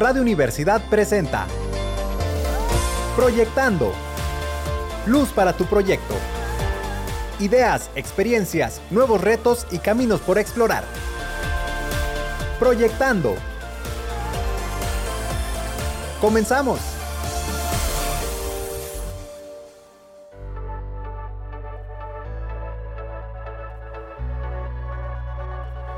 Radio Universidad presenta Proyectando. Luz para tu proyecto. Ideas, experiencias, nuevos retos y caminos por explorar. Proyectando. Comenzamos.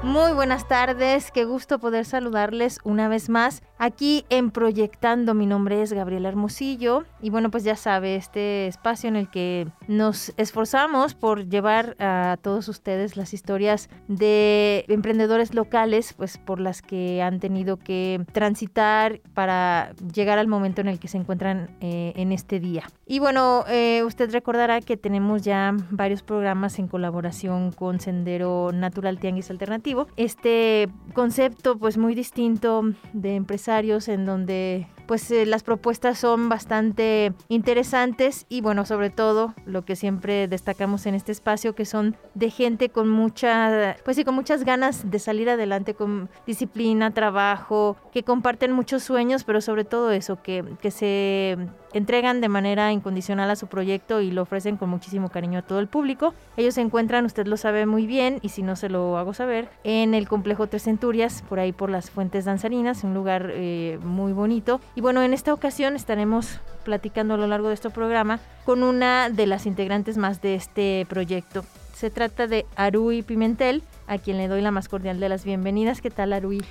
Muy buenas tardes, qué gusto poder saludarles una vez más aquí en Proyectando. Mi nombre es Gabriela Hermosillo y bueno, pues ya sabe, este espacio en el que nos esforzamos por llevar a todos ustedes las historias de emprendedores locales, pues por las que han tenido que transitar para llegar al momento en el que se encuentran eh, en este día. Y bueno, eh, usted recordará que tenemos ya varios programas en colaboración con Sendero Natural Tianguis Alternativo este concepto pues muy distinto de en donde pues eh, las propuestas son bastante interesantes y bueno, sobre todo lo que siempre destacamos en este espacio que son de gente con mucha, pues sí, con muchas ganas de salir adelante, con disciplina, trabajo, que comparten muchos sueños, pero sobre todo eso, que, que se entregan de manera incondicional a su proyecto y lo ofrecen con muchísimo cariño a todo el público. Ellos se encuentran, usted lo sabe muy bien y si no se lo hago saber, en el complejo Tres Centurias, por ahí por las Fuentes Danzarinas, un lugar eh, muy bonito. Y bueno, en esta ocasión estaremos platicando a lo largo de este programa con una de las integrantes más de este proyecto. Se trata de Arui Pimentel, a quien le doy la más cordial de las bienvenidas. ¿Qué tal, Arui?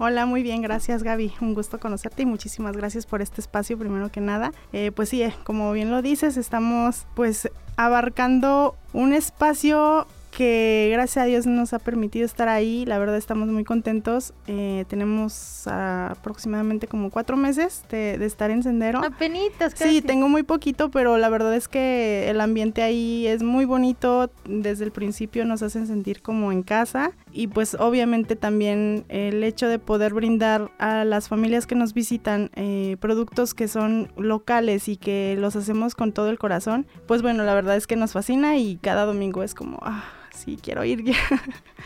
Hola, muy bien, gracias Gaby. Un gusto conocerte y muchísimas gracias por este espacio primero que nada. Eh, pues sí, eh, como bien lo dices, estamos pues abarcando un espacio que gracias a Dios nos ha permitido estar ahí. La verdad estamos muy contentos. Eh, tenemos aproximadamente como cuatro meses de, estar en Sendero. Apenitas, casi. Sí, tengo muy poquito, pero la verdad es que el ambiente ahí es muy bonito. Desde el principio nos hacen sentir como en casa. Y pues obviamente también el hecho de poder brindar a las familias que nos visitan eh, productos que son locales y que los hacemos con todo el corazón, pues bueno, la verdad es que nos fascina y cada domingo es como... Ah, sí, quiero ir ya.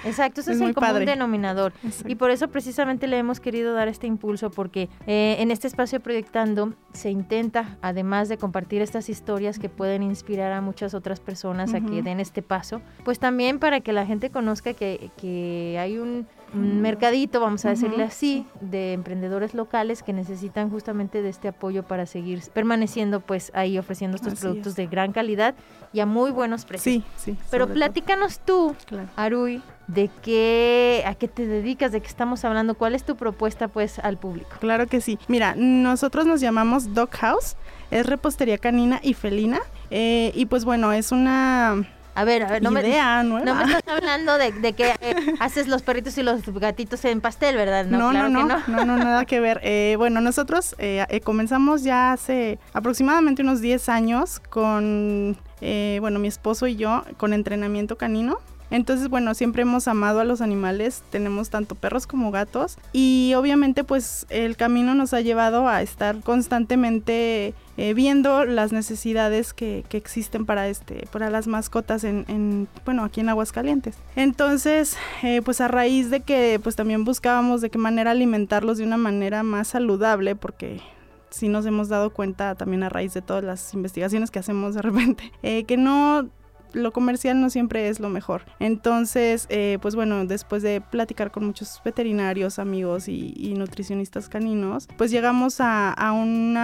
Exacto, ese es, el común denominador. Y por eso precisamente le hemos querido dar este impulso, porque eh, en este espacio proyectando se intenta, además de compartir estas historias que pueden inspirar a muchas otras personas a que den este paso, pues también para que la gente conozca que, que hay un un mercadito, vamos a decirle así, de emprendedores locales que necesitan justamente de este apoyo para seguir permaneciendo pues ahí ofreciendo estos productos de gran calidad y a muy buenos precios. Sí, sí. Pero platícanos tú, Arui, de qué, a qué te dedicas, de qué estamos hablando, cuál es tu propuesta pues al público. Claro que sí. Mira, nosotros nos llamamos Dog House, es repostería canina y felina eh, y pues bueno, es una a ver, a ver, no, me, no me estás hablando de, que eh, haces los perritos y los gatitos en pastel, ¿verdad? No, no, no, no, no, nada que ver. Eh, bueno, nosotros eh, comenzamos ya hace aproximadamente unos 10 años con, bueno, mi esposo y yo con entrenamiento canino. Entonces, bueno, siempre hemos amado a los animales, tenemos tanto perros como gatos y obviamente pues el camino nos ha llevado a estar constantemente eh, viendo las necesidades que, que, existen para este para las mascotas en, en bueno aquí en Aguascalientes. Entonces eh, pues a raíz de que pues también buscábamos de qué manera alimentarlos de una manera más saludable porque sí nos hemos dado cuenta también a raíz de todas las investigaciones que hacemos de repente eh, que no lo comercial no siempre es lo mejor. Entonces, eh, pues bueno, después de platicar con muchos veterinarios, amigos y, nutricionistas caninos, pues llegamos a, un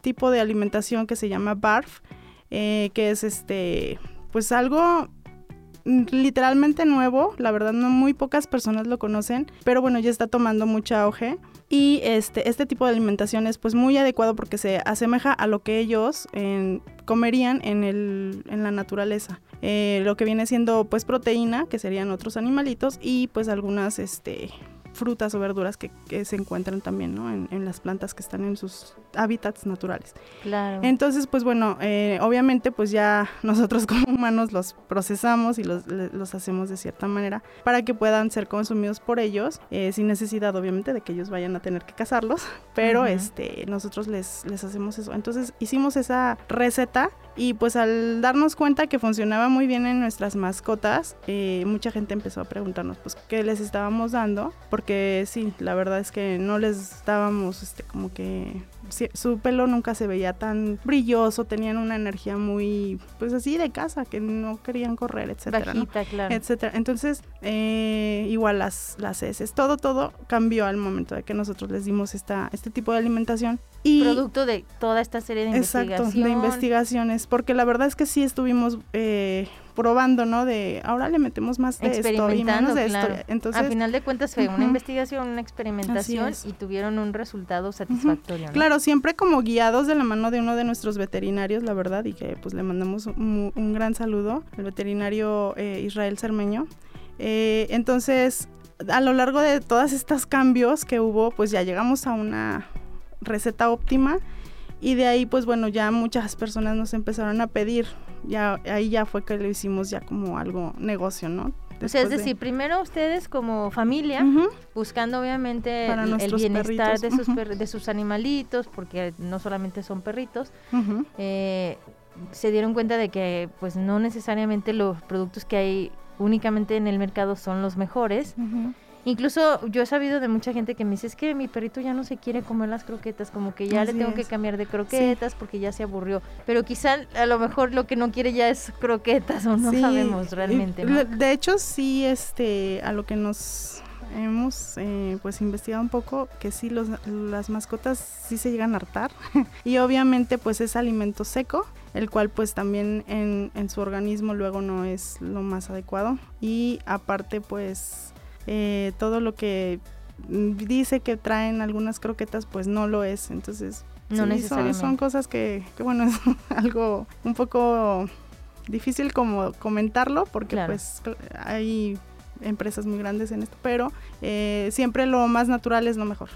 tipo de alimentación que se llama BARF, eh, que es este, pues algo literalmente nuevo, la verdad no muy pocas personas lo conocen, pero bueno, ya está tomando mucha auge y este, este tipo de alimentación es pues muy adecuado porque se asemeja a lo que ellos comerían en, el, en la naturaleza. Eh, lo que viene siendo pues proteína, que serían otros animalitos, y pues algunas este, frutas o verduras que, se encuentran también ¿no? en, las plantas que están en sus hábitats naturales. Claro. Entonces, pues bueno, eh, obviamente pues ya nosotros como humanos los procesamos y los, los, hacemos de cierta manera para que puedan ser consumidos por ellos, eh, sin necesidad obviamente de que ellos vayan a tener que cazarlos, pero este, nosotros les, les hacemos eso. Entonces hicimos esa receta y pues al darnos cuenta que funcionaba muy bien en nuestras mascotas, eh, mucha gente empezó a preguntarnos pues qué les estábamos dando, porque sí, la verdad es que no les dábamos este como que su pelo nunca se veía tan brilloso, tenían una energía muy, pues así de casa, que no querían correr, etcétera. Bajita, claro. Etcétera. Entonces, eh, igual las, las heces, todo, todo cambió al momento de que nosotros les dimos esta, este tipo de alimentación. Y, Producto de toda esta serie de investigaciones. Exacto, de investigaciones, porque la verdad es que sí estuvimos eh, probando, ¿no? De ahora le metemos más de esto y menos de esto. Entonces, a final de cuentas fue una investigación, una experimentación y tuvieron un resultado satisfactorio. Claro, siempre como guiados de la mano de uno de nuestros veterinarios, la verdad, y que pues le mandamos un, gran saludo, el veterinario eh, Israel Cermeño. Eh, entonces, a lo largo de todos estos cambios que hubo, pues ya llegamos a una receta óptima y de ahí pues bueno ya muchas personas nos empezaron a pedir ya ahí ya fue que lo hicimos ya como algo negocio no o sea, es decir, primero ustedes como familia, buscando obviamente el, bienestar de sus, de sus animalitos, porque no solamente son perritos, eh, se dieron cuenta de que pues no necesariamente los productos que hay únicamente en el mercado son los mejores. Incluso yo he sabido de mucha gente que me dice, es que mi perrito ya no se quiere comer las croquetas, como que ya le tengo que cambiar de croquetas porque ya se aburrió. Pero quizá a lo mejor lo que no quiere ya es croquetas o no sabemos realmente. De hecho, sí, este, a lo que nos hemos eh, pues investigado un poco que sí los, las mascotas sí se llegan a hartar y obviamente pues es alimento seco el cual pues también en, en su organismo luego no es lo más adecuado y aparte pues eh, todo lo que dice que traen algunas croquetas, pues no lo es. Entonces, no son, cosas que, bueno, es algo un poco difícil como comentarlo, porque pues hay empresas muy grandes en esto, pero eh, siempre lo más natural es lo mejor.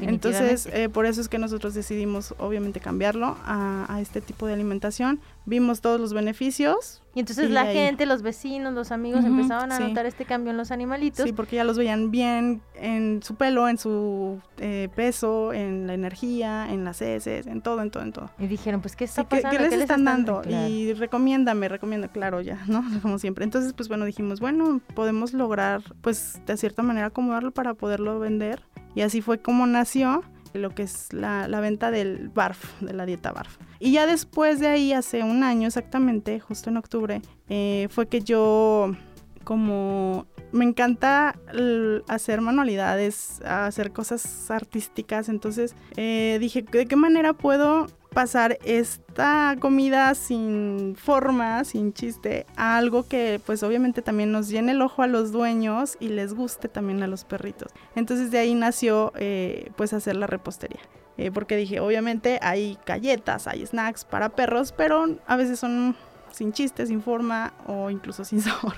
Entonces, eh, por eso es que nosotros decidimos, obviamente, cambiarlo a, este tipo de alimentación. Vimos todos los beneficios. Y entonces la gente, los vecinos, los amigos empezaban a notar este cambio en los animalitos. Sí, porque ya los veían bien en su pelo, en su eh, peso, en la energía, en las heces, en todo, en todo, en todo. Y dijeron, pues, ¿qué está pasando? ¿Qué, les, están dando? Y recomiéndame, recomienda, claro, ya, ¿no? Como siempre. Entonces, pues bueno, dijimos, bueno, podemos lograr, pues, de cierta manera acomodarlo para poderlo vender y así fue como nació lo que es la, venta del BARF, de la dieta BARF. Y ya después de ahí, hace un año exactamente, justo en octubre, eh, fue que yo como me encanta hacer manualidades, hacer cosas artísticas, entonces eh, dije, ¿de qué manera puedo pasar esta comida sin forma, sin chiste, a algo que pues obviamente también nos llene el ojo a los dueños y les guste también a los perritos. Entonces de ahí nació eh, pues hacer la repostería. Eh, porque dije, obviamente hay galletas, hay snacks para perros, pero a veces son sin chiste, sin forma o incluso sin sabor.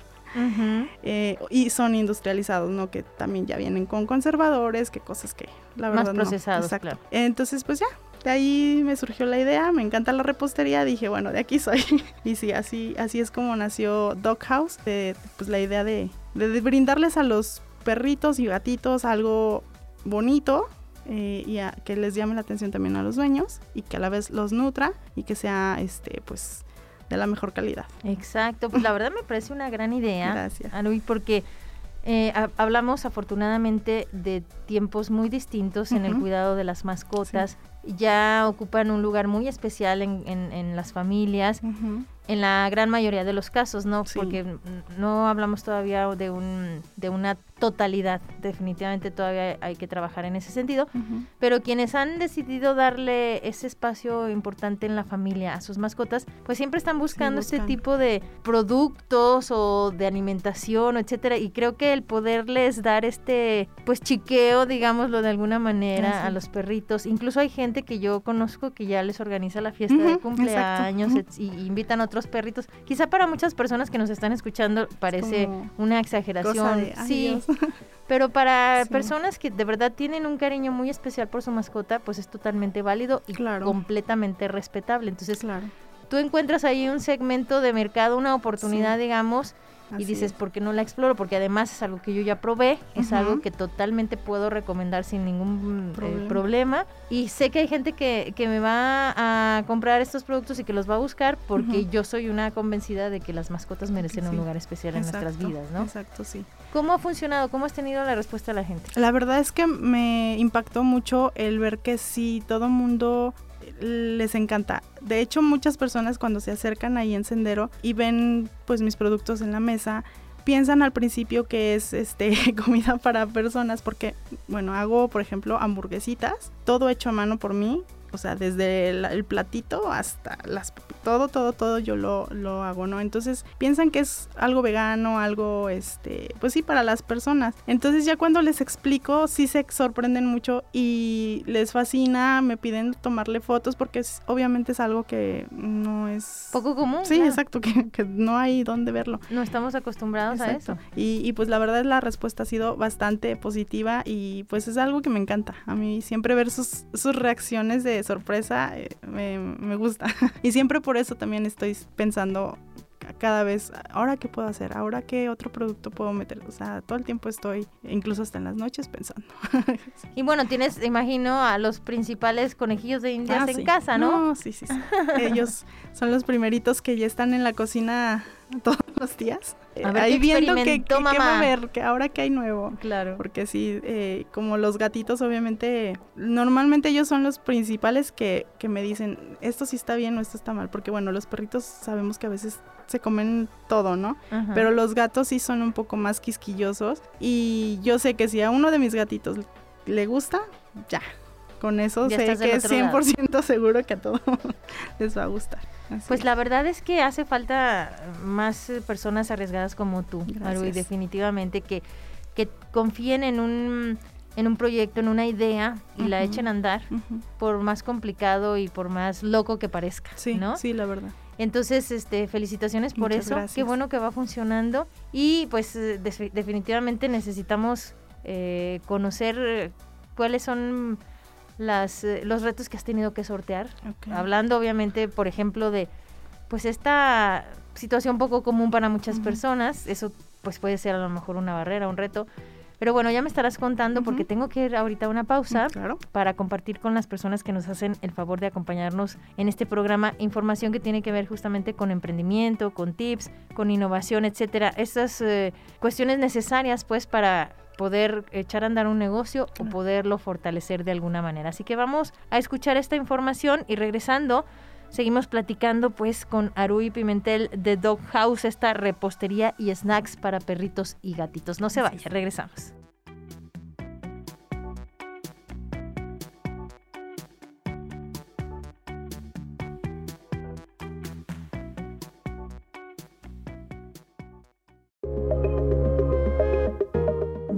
Eh, y son industrializados, ¿no? Que también ya vienen con conservadores, que cosas que la verdad Más procesados, claro. Entonces, pues ya, de ahí me surgió la idea, me encanta la repostería, dije, bueno, de aquí soy. y sí, así, así es como nació Dog House, pues la idea de, brindarles a los perritos y gatitos algo bonito eh, y que les llame la atención también a los dueños y que a la vez los nutra y que sea, este, pues, de la mejor calidad. Exacto, pues la verdad me parece una gran idea. Gracias. porque eh, hablamos afortunadamente de tiempos muy distintos en el cuidado de las mascotas. Ya ocupan un lugar muy especial en, en, las familias en la gran mayoría de los casos, ¿no? Porque no hablamos todavía de, un, de una totalidad, definitivamente todavía hay que trabajar en ese sentido, pero quienes han decidido darle ese espacio importante en la familia a sus mascotas, pues siempre están buscando este tipo de productos o de alimentación, etcétera, y creo que el poderles dar este, pues chiqueo, digámoslo de alguna manera, a los perritos, incluso hay gente que yo conozco que ya les organiza la fiesta de cumpleaños y invitan a otros perritos. Quizá para muchas personas que nos están escuchando parece una exageración. sí. Pero para personas que de verdad tienen un cariño muy especial por su mascota, pues es totalmente válido y completamente respetable. Entonces, tú encuentras ahí un segmento de mercado, una oportunidad, digamos, y dices, ¿por qué no la exploro? Porque además es algo que yo ya probé, es algo que totalmente puedo recomendar sin ningún eh, problema. Y sé que hay gente que, que, me va a comprar estos productos y que los va a buscar porque yo soy una convencida de que las mascotas merecen un lugar especial en nuestras vidas, ¿no? Exacto, sí. ¿Cómo ha funcionado? ¿Cómo has tenido la respuesta de la gente? La verdad es que me impactó mucho el ver que sí, todo mundo les encanta. De hecho, muchas personas cuando se acercan ahí en Sendero y ven pues mis productos en la mesa, piensan al principio que es este comida para personas porque bueno, hago por ejemplo hamburguesitas, todo hecho a mano por mí o sea, desde el, platito hasta las todo, todo, todo yo lo, lo, hago, ¿no? Entonces piensan que es algo vegano, algo, este, pues sí, para las personas. Entonces ya cuando les explico, sí se sorprenden mucho y les fascina, me piden tomarle fotos porque es, obviamente es algo que no es... Poco común. Sí, exacto, que, que, no hay dónde verlo. No estamos acostumbrados a eso. Y, y pues la verdad la respuesta ha sido bastante positiva y pues es algo que me encanta. A mí siempre ver sus, sus reacciones de sorpresa eh, me, me gusta. y siempre por eso también estoy pensando cada vez, ahora qué puedo hacer, ahora qué otro producto puedo meter. O sea, todo el tiempo estoy, incluso hasta en las noches, pensando. y bueno, tienes, imagino, a los principales conejillos de indias ah, en casa, ¿no? No, sí, sí, sí. Ellos son los primeritos que ya están en la cocina todos los días. A ver, Ahí viendo que, que, va a ver, que ahora que hay nuevo. Claro. Porque sí, eh, como los gatitos, obviamente, normalmente ellos son los principales que, que me dicen, esto sí está bien o esto está mal. Porque bueno, los perritos sabemos que a veces se comen todo, ¿no? Pero los gatos sí son un poco más quisquillosos. Y yo sé que si a uno de mis gatitos le gusta, ya. Con eso sé que es 100% seguro que a todos les va a gustar. Pues la verdad es que hace falta más personas arriesgadas como tú, y definitivamente que, que confíen en un en un proyecto, en una idea y la echen a andar, por más complicado y por más loco que parezca, sí, ¿no? Sí, la verdad. Entonces, este, felicitaciones por eso. Qué bueno que va funcionando y pues eh, definitivamente necesitamos eh, conocer cuáles son las, eh, los retos que has tenido que sortear. Hablando obviamente, por ejemplo, de pues esta situación poco común para muchas personas, eso pues puede ser a lo mejor una barrera, un reto. Pero bueno, ya me estarás contando porque tengo que ir ahorita a una pausa para compartir con las personas que nos hacen el favor de acompañarnos en este programa información que tiene que ver justamente con emprendimiento, con tips, con innovación, etcétera. Estas eh, cuestiones necesarias pues para poder echar a andar un negocio o poderlo fortalecer de alguna manera. Así que vamos a escuchar esta información y regresando seguimos platicando pues con Arui Pimentel de Dog House, esta repostería y snacks para perritos y gatitos. No se vaya, regresamos.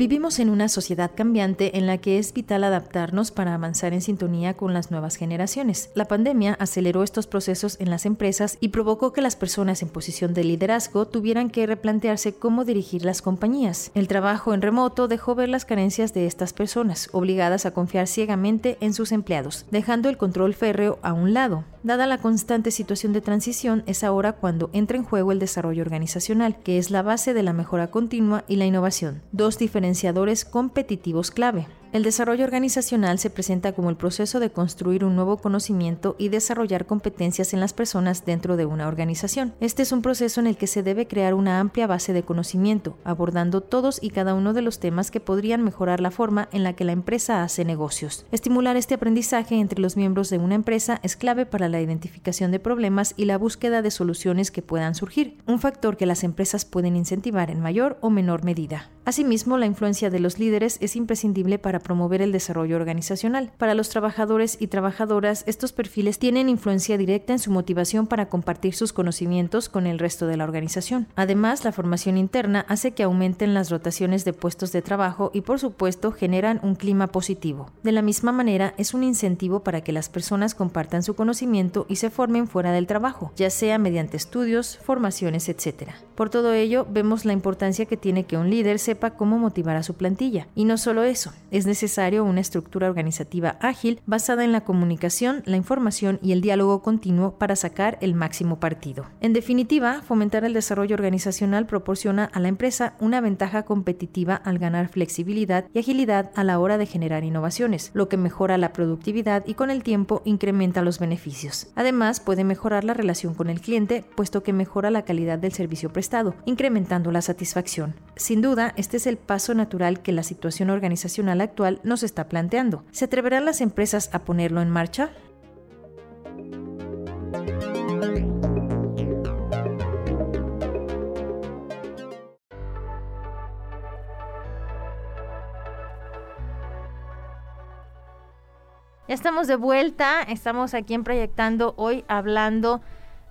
Vivimos en una sociedad cambiante en la que es vital adaptarnos para avanzar en sintonía con las nuevas generaciones. La pandemia aceleró estos procesos en las empresas y provocó que las personas en posición de liderazgo tuvieran que replantearse cómo dirigir las compañías. El trabajo en remoto dejó ver las carencias de estas personas, obligadas a confiar ciegamente en sus empleados, dejando el control férreo a un lado. Dada la constante situación de transición, es ahora cuando entra en juego el desarrollo organizacional, que es la base de la mejora continua y la innovación, dos diferenciadores competitivos clave. El desarrollo organizacional se presenta como el proceso de construir un nuevo conocimiento y desarrollar competencias en las personas dentro de una organización. Este es un proceso en el que se debe crear una amplia base de conocimiento, abordando todos y cada uno de los temas que podrían mejorar la forma en la que la empresa hace negocios. Estimular este aprendizaje entre los miembros de una empresa es clave para la identificación de problemas y la búsqueda de soluciones que puedan surgir, un factor que las empresas pueden incentivar en mayor o menor medida. Asimismo, la influencia de los líderes es imprescindible para promover el desarrollo organizacional. Para los trabajadores y trabajadoras, estos perfiles tienen influencia directa en su motivación para compartir sus conocimientos con el resto de la organización. Además, la formación interna hace que aumenten las rotaciones de puestos de trabajo y, por supuesto, generan un clima positivo. De la misma manera, es un incentivo para que las personas compartan su conocimiento y se formen fuera del trabajo, ya sea mediante estudios, formaciones, etc. Por todo ello, vemos la importancia que tiene que un líder se sepa cómo motivar a su plantilla. Y no solo eso, es necesario una estructura organizativa ágil basada en la comunicación, la información y el diálogo continuo para sacar el máximo partido. En definitiva, fomentar el desarrollo organizacional proporciona a la empresa una ventaja competitiva al ganar flexibilidad y agilidad a la hora de generar innovaciones, lo que mejora la productividad y con el tiempo incrementa los beneficios. Además, puede mejorar la relación con el cliente, puesto que mejora la calidad del servicio prestado, incrementando la satisfacción. Sin duda, este es el paso natural que la situación organizacional actual nos está planteando. ¿Se atreverán las empresas a ponerlo en marcha? Ya estamos de vuelta, estamos aquí en Proyectando hoy hablando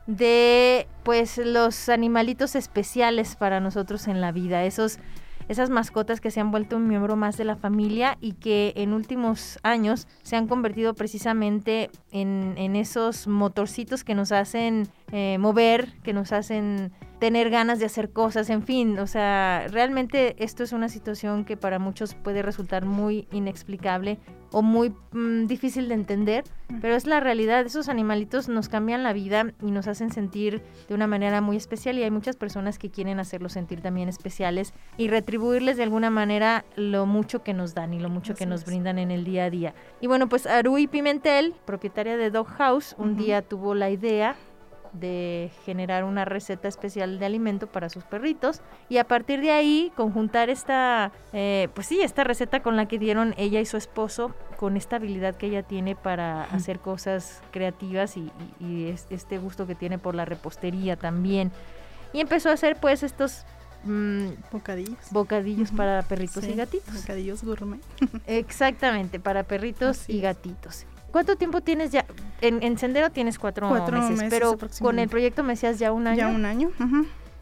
de pues los animalitos especiales para nosotros en la vida, esos esas mascotas que se han vuelto un miembro más de la familia y que en últimos años se han convertido precisamente en, en esos motorcitos que nos hacen eh, mover, que nos hacen tener ganas de hacer cosas, en fin, o sea, realmente esto es una situación que para muchos puede resultar muy inexplicable o muy mm, difícil de entender, pero es la realidad, esos animalitos nos cambian la vida y nos hacen sentir de una manera muy especial y hay muchas personas que quieren hacerlos sentir también especiales y retribuirles de alguna manera lo mucho que nos dan y lo mucho que nos brindan en el día a día. Y bueno, pues Arui Pimentel, propietaria de Dog House, un día tuvo la idea de generar una receta especial de alimento para sus perritos y a partir de ahí conjuntar esta, eh, pues sí, esta receta con la que dieron ella y su esposo con esta habilidad que ella tiene para hacer cosas creativas y, este gusto que tiene por la repostería también. Y empezó a hacer pues estos mm, bocadillos. Bocadillos para perritos y gatitos. Bocadillos gourmet. Exactamente, para perritos y gatitos. ¿Cuánto tiempo tienes ya? En, Sendero tienes cuatro, meses, pero con el proyecto me decías ya un año. Ya un año.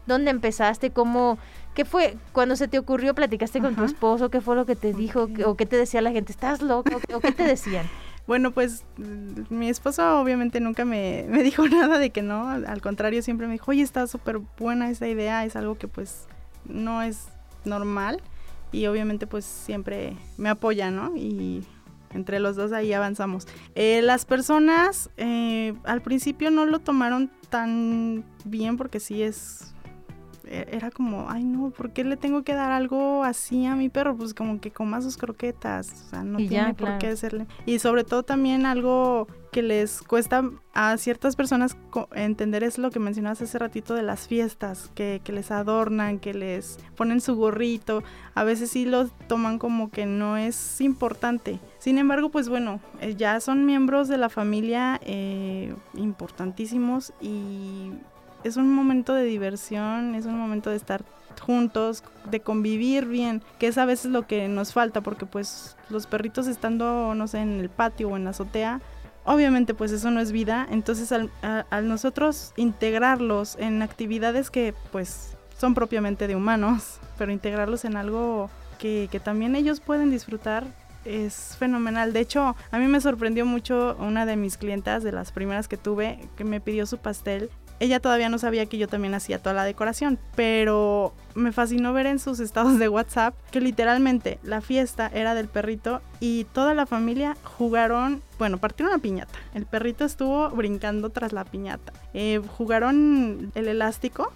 ¿Dónde empezaste? ¿Cómo? ¿Qué fue? Cuando se te ocurrió, platicaste con tu esposo, ¿qué fue lo que te dijo? ¿O qué te decía la gente? ¿Estás loco? ¿O qué te decían? Bueno, pues mm, mi esposo obviamente nunca me, me, dijo nada de que no, al contrario siempre me dijo, oye, está súper buena esa idea, es algo que pues no es normal y obviamente pues siempre me apoya, ¿no? Y entre los dos ahí avanzamos. Eh, las personas eh, al principio no lo tomaron tan bien porque sí es era como, ay no, ¿por qué le tengo que dar algo así a mi perro? Pues como que coma sus croquetas, o sea, no tiene por qué hacerle. Y sobre todo también algo que les cuesta a ciertas personas entender es lo que mencionabas hace ratito de las fiestas, que, que, les adornan, que les ponen su gorrito, a veces sí lo toman como que no es importante. Sin embargo, pues bueno, eh, ya son miembros de la familia eh, importantísimos y es un momento de diversión, es un momento de estar juntos, de convivir bien, que es a veces lo que nos falta, porque pues los perritos estando, no sé, en el patio o en la azotea, obviamente pues eso no es vida, entonces al, nosotros integrarlos en actividades que pues son propiamente de humanos, pero integrarlos en algo que, que también ellos pueden disfrutar, es fenomenal. De hecho, a mí me sorprendió mucho una de mis clientas, de las primeras que tuve, que me pidió su pastel ella todavía no sabía que yo también hacía toda la decoración, pero me fascinó ver en sus estados de WhatsApp que literalmente la fiesta era del perrito y toda la familia jugaron, bueno, partieron una piñata. El perrito estuvo brincando tras la piñata. Eh, jugaron el elástico.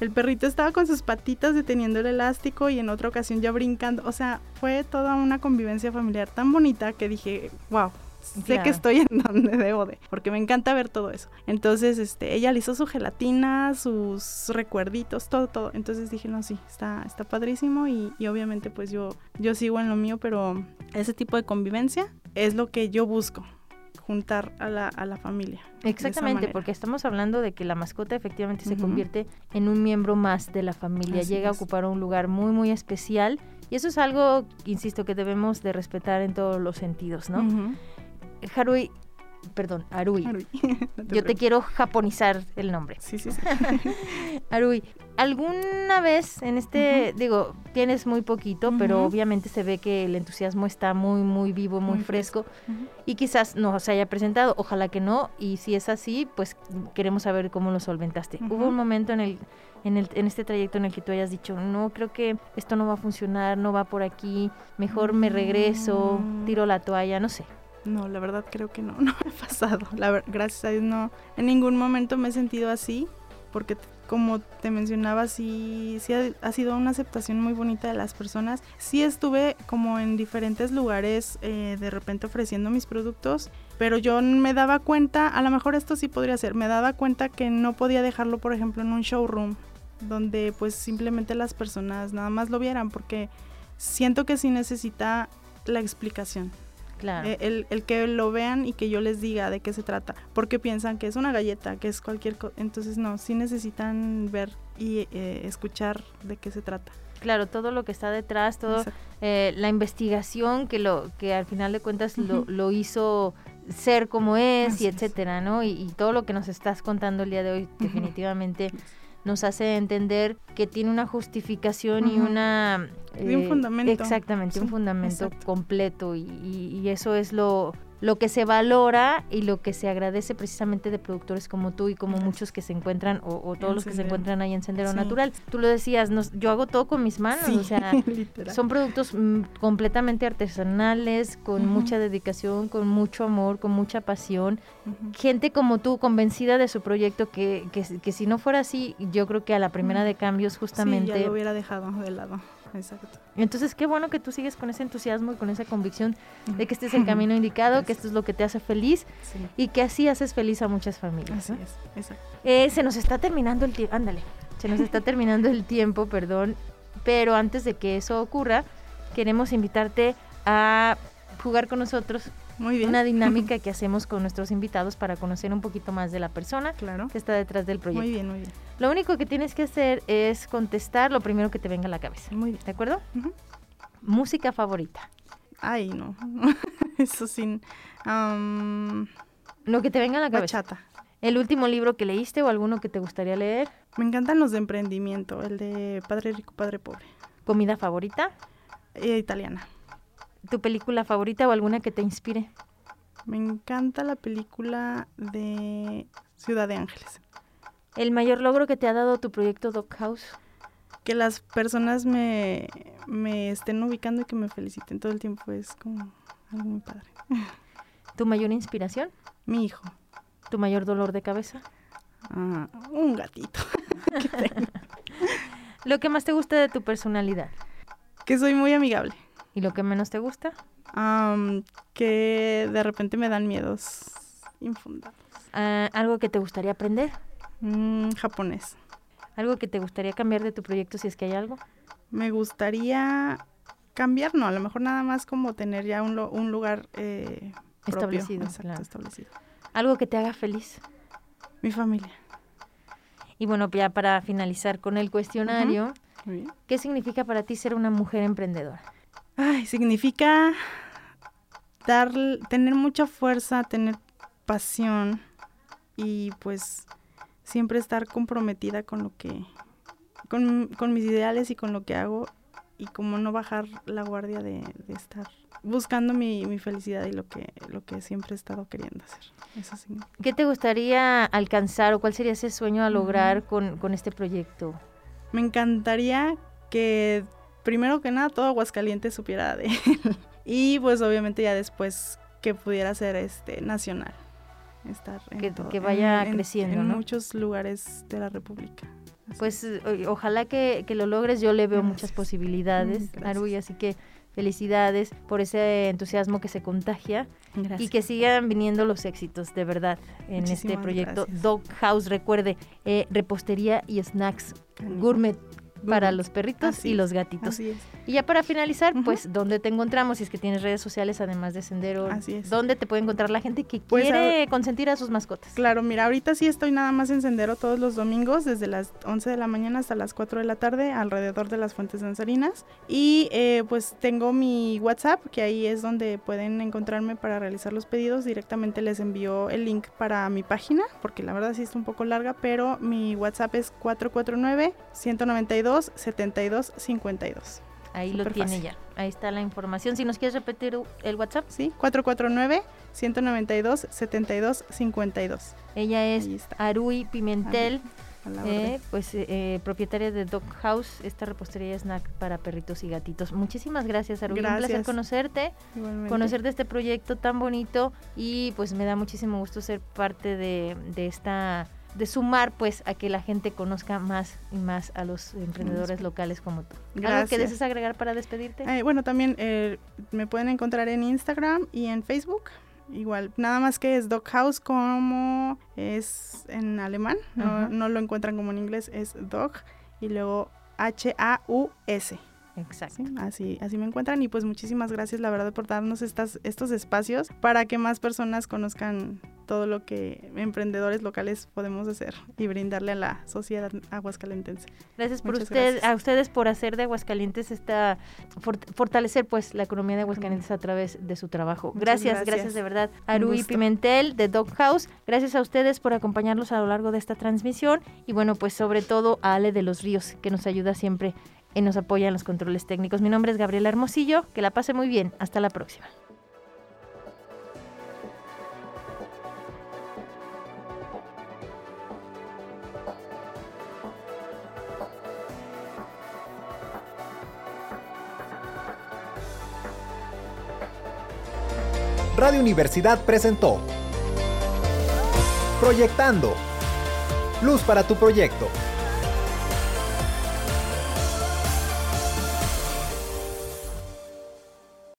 El perrito estaba con sus patitas deteniendo el elástico y en otra ocasión ya brincando. O sea, fue toda una convivencia familiar tan bonita que dije, wow, sé que estoy en donde debo de, porque me encanta ver todo eso. Entonces, este, ella le hizo su gelatina, sus recuerditos, todo, todo. Entonces dije, no, sí, está, está padrísimo y, obviamente pues yo, yo sigo en lo mío, pero ese tipo de convivencia es lo que yo busco juntar a la, a la familia. Exactamente, porque estamos hablando de que la mascota efectivamente se convierte en un miembro más de la familia, llega a ocupar un lugar muy, muy especial y eso es algo, insisto, que debemos de respetar en todos los sentidos, ¿no? Harui, perdón, Arui. Arui. No Yo te quiero japonizar el nombre. Sí, sí, sí. Arui, ¿alguna vez en este, digo, tienes muy poquito, pero obviamente se ve que el entusiasmo está muy, muy vivo, muy, Muy fresco, y quizás no se haya presentado, ojalá que no, y si es así, pues queremos saber cómo lo solventaste. ¿Hubo un momento en el, en el, en este trayecto en el que tú hayas dicho, no, creo que esto no va a funcionar, no va por aquí, mejor me regreso, tiro la toalla, no sé? No, la verdad creo que no, no me ha pasado. La gracias a Dios no, en ningún momento me he sentido así, porque como te mencionaba, sí, sí ha, ha sido una aceptación muy bonita de las personas. Sí estuve como en diferentes lugares eh, de repente ofreciendo mis productos, pero yo me daba cuenta, a lo mejor esto sí podría ser, me daba cuenta que no podía dejarlo, por ejemplo, en un showroom, donde pues simplemente las personas nada más lo vieran, porque siento que sí necesita la explicación. Claro. Eh, el, el que lo vean y que yo les diga de qué se trata. Porque piensan que es una galleta, que es cualquier cosa. Entonces, no, sí necesitan ver y eh, escuchar de qué se trata. Claro, todo lo que está detrás, todo eh, la investigación que lo que al final de cuentas lo, lo hizo ser como es Así y etcétera, ¿no? Y, y todo lo que nos estás contando el día de hoy definitivamente nos hace entender que tiene una justificación y una Y un fundamento. exactamente un fundamento exacto. completo y, y- y eso es lo lo que se valora y lo que se agradece precisamente de productores como tú y como muchos que se encuentran o, o todos En los que se encuentran ahí en Sendero Sí. Natural. Tú lo decías, nos- yo hago todo con mis manos, Sí, o sea, literal. son productos mm, completamente artesanales, con mucha dedicación, con mucho amor, con mucha pasión. Gente como tú, convencida de su proyecto, que, que, que si no fuera así, yo creo que a la primera de cambios Sí, justamente... ya lo hubiera dejado de lado. Exacto. Entonces, qué bueno que tú sigues con ese entusiasmo y con esa convicción de que este es el camino indicado, que esto es lo que te hace feliz Sí, y que así haces feliz a muchas familias. así ¿no? es. Exacto. Eh, se nos está terminando el tiempo, ándale, se nos está terminando el tiempo, perdón, pero antes de que eso ocurra, queremos invitarte a jugar con nosotros Muy bien. una dinámica que hacemos con nuestros invitados para conocer un poquito más de la persona Claro. que está detrás del proyecto. Muy bien, muy bien. Lo único que tienes que hacer es contestar lo primero que te venga a la cabeza, Muy bien. ¿de acuerdo? Música favorita. Ay, no. Eso sin. am, Lo que te venga a la cabeza. bachata. El último libro que leíste o alguno que te gustaría leer. Me encantan los de emprendimiento, el de Padre Rico, Padre Pobre. Comida favorita. Eh, italiana. Tu película favorita o alguna que te inspire. Me encanta la película de Ciudad de Ángeles. El mayor logro que te ha dado tu proyecto Dog House. Que las personas me, me estén ubicando y que me feliciten todo el tiempo es como algo muy padre. Tu mayor inspiración. Mi hijo, Tu mayor dolor de cabeza. ah, un gatito. Lo que más te gusta de tu personalidad. Que soy muy amigable. ¿Y lo que menos te gusta? Am, que de repente me dan miedos infundados. Ah, algo que te gustaría aprender. Mm, japonés. Algo que te gustaría cambiar de tu proyecto si es que hay algo. Me gustaría cambiar, no, a lo mejor nada más como tener ya un, lo- un lugar eh, propio. Establecido, Exacto, claro. establecido. Algo que te haga feliz. Mi familia. Y bueno, ya para finalizar con el cuestionario. ¿qué significa para ti ser una mujer emprendedora? Ay, significa dar, tener mucha fuerza, tener pasión y pues siempre estar comprometida con lo que, con, con mis ideales y con lo que hago y como no bajar la guardia de, de estar buscando mi, mi felicidad y lo que, lo que siempre he estado queriendo hacer. Eso significa. ¿Qué te gustaría alcanzar o cuál sería ese sueño a lograr con, con este proyecto? Me encantaría que primero que nada todo Aguascalientes supiera de él. Y pues obviamente ya después que pudiera ser este nacional. Estar en Que- todo- que vaya en- en- creciendo, en ¿no? muchos lugares de la República. Así. Pues eh, o- ojalá que, que lo logres, yo le veo muchas posibilidades, Mm, gracias. Aruy, así que felicidades por ese entusiasmo que se contagia y Gracias. que sigan viniendo los éxitos, de verdad, en este proyecto gracias. Dog House. Recuerde, eh, repostería y snacks Canino. Para los perritos y los gatitos. Y ya para finalizar, pues, ¿dónde te encontramos? Si es que tienes redes sociales además de Sendero, Así es. ¿dónde te puede encontrar la gente que pues, quiere consentir a sus mascotas? Claro, mira, ahorita sí estoy nada más en Sendero todos los domingos, desde las 11 de la mañana hasta las 4 de la tarde, alrededor de las fuentes danzarinas. Y eh, pues tengo mi WhatsApp, que ahí es donde pueden encontrarme para realizar los pedidos. Directamente les envío el link para mi página, porque la verdad sí está un poco larga, pero mi WhatsApp es 449 192 72 52. Ahí lo tiene ya. Ahí está la información. Si nos quieres repetir el WhatsApp. Sí, 449-192-7252. Ella es Arui Pimentel. Eh, pues eh, eh, propietaria de Dog House, esta repostería snack para perritos y gatitos. Muchísimas gracias, Arui. Un placer conocerte, Igualmente. conocer de este proyecto tan bonito y pues me da muchísimo gusto ser parte de, de esta de sumar pues a que la gente conozca más y más a los emprendedores locales como tú. Gracias. ¿Algo que desees agregar para despedirte? Eh, bueno, también eh, me pueden encontrar en Instagram y en Facebook. Igual, nada más que es Dog House como es en alemán, no, no, lo encuentran como en inglés, es Dog y luego H-A-U-S. Exacto. así, así me encuentran y pues muchísimas gracias la verdad por darnos estas, estos espacios para que más personas conozcan todo lo que emprendedores locales podemos hacer y brindarle a la sociedad aguascalentense. Gracias por usted, a ustedes por hacer de Aguascalientes esta fortalecer pues la economía de Aguascalientes a través de su trabajo. Gracias, gracias, de verdad. Arui Pimentel de Dog House, gracias a ustedes por acompañarnos a lo largo de esta transmisión y bueno, pues sobre todo a Ale de los Ríos que nos ayuda siempre y nos apoya en los controles técnicos. Mi nombre es Gabriela Hermosillo, que la pase muy bien, hasta la próxima. Radio Universidad presentó Proyectando. Luz para tu proyecto.